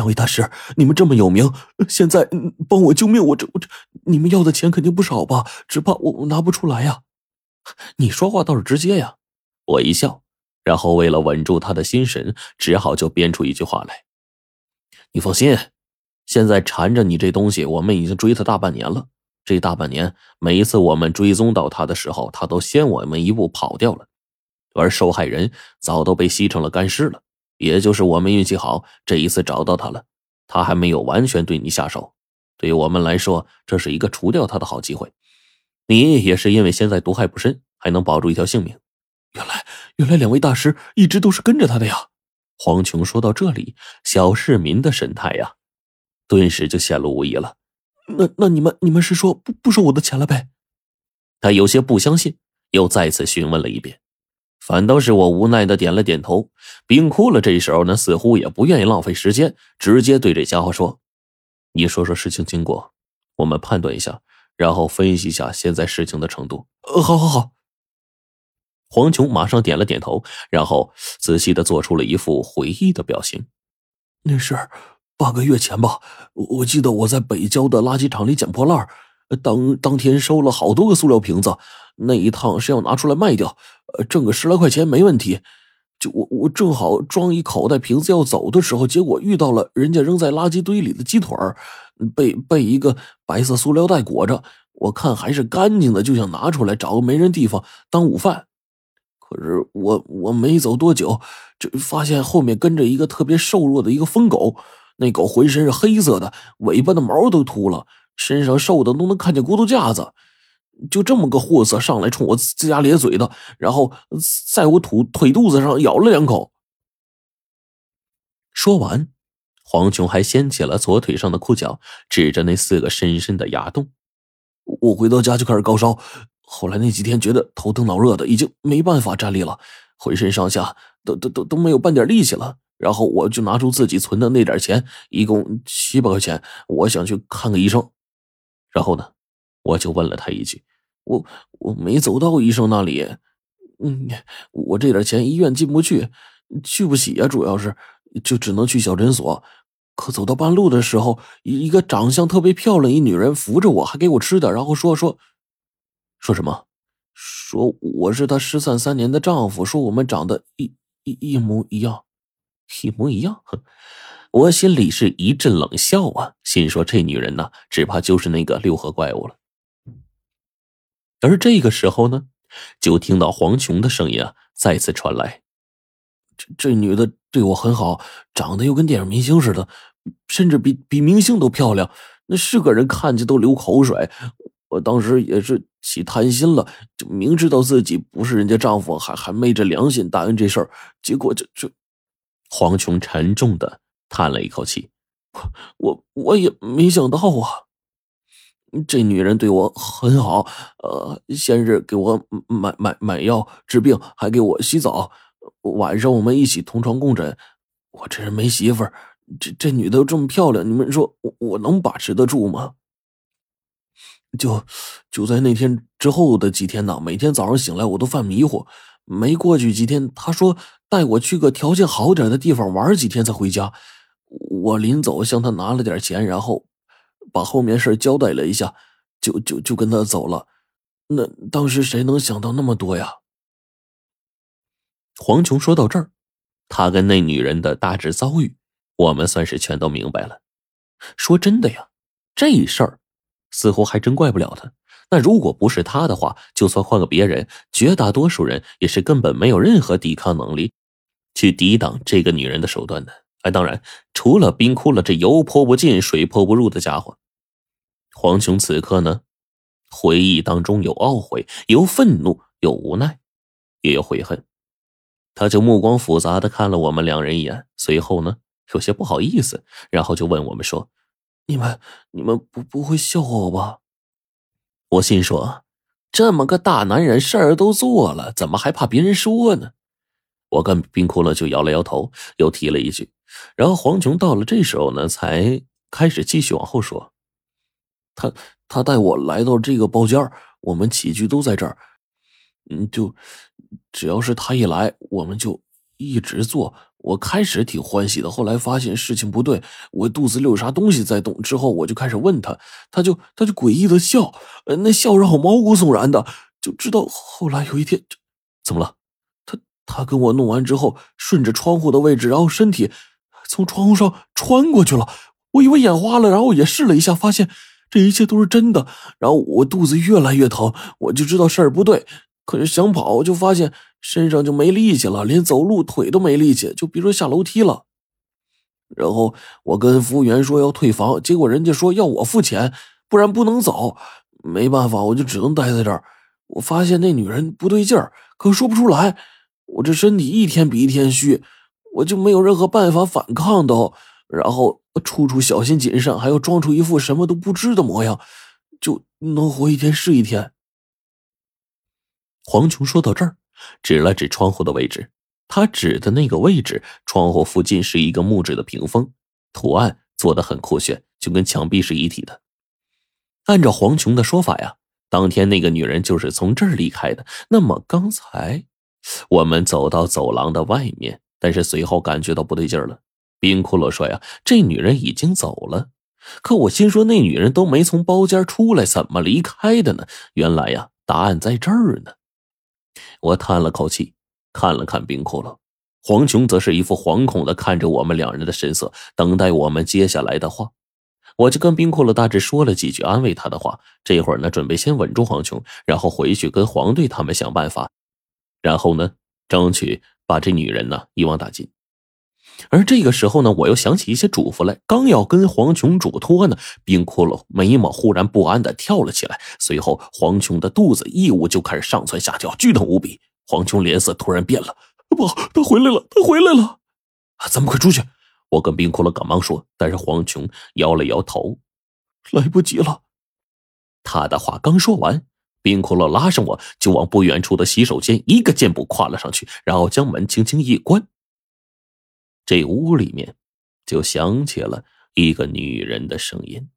两位大师，你们这么有名，现在帮我救命，我这我这，你们要的钱肯定不少吧？只怕我我拿不出来呀。你说话倒是直接呀。我一笑，然后为了稳住他的心神，只好就编出一句话来：“你放心，现在缠着你这东西，我们已经追他大半年了。这大半年，每一次我们追踪到他的时候，他都先我们一步跑掉了，而受害人早都被吸成了干尸了。也就是我们运气好，这一次找到他了，他还没有完全对你下手。对于我们来说，这是一个除掉他的好机会。你也是因为现在毒害不深，还能保住一条性命。”原来，原来两位大师一直都是跟着他的呀！黄琼说到这里，小市民的神态呀，顿时就显露无疑了。那那你们你们是说不不收我的钱了呗？他有些不相信，又再次询问了一遍。反倒是我无奈的点了点头。冰窟了这时候呢，似乎也不愿意浪费时间，直接对这家伙说：“你说说事情经过，我们判断一下，然后分析一下现在事情的程度。”呃，好好好。黄琼马上点了点头，然后仔细的做出了一副回忆的表情。那是半个月前吧，我记得我在北郊的垃圾场里捡破烂，当当天收了好多个塑料瓶子，那一趟是要拿出来卖掉，呃挣个十来块钱没问题。就我我正好装一口袋瓶子要走的时候，结果遇到了人家扔在垃圾堆里的鸡腿儿被被一个白色塑料袋裹着，我看还是干净的，就想拿出来找个没人地方当午饭。可是我我没走多久，就发现后面跟着一个特别瘦弱的一个疯狗。那狗浑身是黑色的，尾巴的毛都秃了，身上瘦的都能看见骨头架子。就这么个货色上来冲我龇牙咧嘴的，然后在我腿腿肚子上咬了两口。说完，黄琼还掀起了左腿上的裤脚，指着那四个深深的牙洞。我回到家就开始高烧。后来那几天觉得头疼脑热的，已经没办法站立了，浑身上下都都都都没有半点力气了。然后我就拿出自己存的那点钱，一共七百块钱，我想去看个医生。然后呢，我就问了他一句：“我我没走到医生那里，嗯，我这点钱医院进不去，去不起呀，主要是就只能去小诊所。可走到半路的时候，一个长相特别漂亮一女人扶着我，还给我吃的，然后说说。”说什么？说我是她失散三年的丈夫，说我们长得一一一模一样，一模一样。我心里是一阵冷笑啊，心说这女人呐，只怕就是那个六合怪物了。而这个时候呢，就听到黄琼的声音啊，再次传来：“这这女的对我很好，长得又跟电影明星似的，甚至比比明星都漂亮，那是个人看见都流口水。”我当时也是起贪心了，就明知道自己不是人家丈夫，还还昧着良心答应这事儿，结果就就，黄琼沉重的叹了一口气，我我我也没想到啊，这女人对我很好，呃，先是给我买买买药治病，还给我洗澡，晚上我们一起同床共枕。我这人没媳妇儿，这这女的这么漂亮，你们说我我能把持得住吗？就就在那天之后的几天呢，每天早上醒来我都犯迷糊。没过去几天，他说带我去个条件好点的地方玩几天再回家。我临走向他拿了点钱，然后把后面事交代了一下，就就就跟他走了。那当时谁能想到那么多呀？黄琼说到这儿，他跟那女人的大致遭遇，我们算是全都明白了。说真的呀，这事儿。似乎还真怪不了他。那如果不是他的话，就算换个别人，绝大多数人也是根本没有任何抵抗能力，去抵挡这个女人的手段的。哎，当然，除了冰窟了这油泼不进、水泼不入的家伙。黄琼此刻呢，回忆当中有懊悔，有愤怒，有无奈，也有悔恨。他就目光复杂的看了我们两人一眼，随后呢，有些不好意思，然后就问我们说。你们，你们不不会笑话我吧？我心说，这么个大男人，事儿都做了，怎么还怕别人说呢？我跟冰窟窿就摇了摇头，又提了一句。然后黄琼到了这时候呢，才开始继续往后说。他他带我来到这个包间我们起居都在这儿。嗯，就只要是他一来，我们就一直做，我开始挺欢喜的，后来发现事情不对，我肚子里有啥东西在动。之后我就开始问他，他就他就诡异的笑，那笑让我毛骨悚然的。就知道后来有一天，怎么了？他他跟我弄完之后，顺着窗户的位置，然后身体从窗户上穿过去了。我以为眼花了，然后也试了一下，发现这一切都是真的。然后我肚子越来越疼，我就知道事儿不对。可是想跑，就发现身上就没力气了，连走路腿都没力气，就别说下楼梯了。然后我跟服务员说要退房，结果人家说要我付钱，不然不能走。没办法，我就只能待在这儿。我发现那女人不对劲儿，可说不出来。我这身体一天比一天虚，我就没有任何办法反抗都。然后处处小心谨慎，还要装出一副什么都不知的模样，就能活一天是一天。黄琼说到这儿，指了指窗户的位置。他指的那个位置，窗户附近是一个木质的屏风，图案做的很酷炫，就跟墙壁是一体的。按照黄琼的说法呀，当天那个女人就是从这儿离开的。那么刚才我们走到走廊的外面，但是随后感觉到不对劲了。冰骷髅说呀，这女人已经走了。可我心说，那女人都没从包间出来，怎么离开的呢？原来呀，答案在这儿呢。我叹了口气，看了看冰骷髅，黄琼则是一副惶恐的看着我们两人的神色，等待我们接下来的话。我就跟冰骷髅大致说了几句安慰他的话，这会儿呢，准备先稳住黄琼，然后回去跟黄队他们想办法，然后呢，争取把这女人呢一网打尽。而这个时候呢，我又想起一些嘱咐来，刚要跟黄琼嘱托呢，冰骷髅眉毛忽然不安的跳了起来，随后黄琼的肚子异物就开始上蹿下跳，剧痛无比。黄琼脸色突然变了，不好，他回来了，他回来了，咱们快出去！我跟冰骷髅赶忙说，但是黄琼摇了摇头，来不及了。他的话刚说完，冰骷髅拉上我就往不远处的洗手间一个箭步跨了上去，然后将门轻轻一关。这屋里面，就响起了一个女人的声音。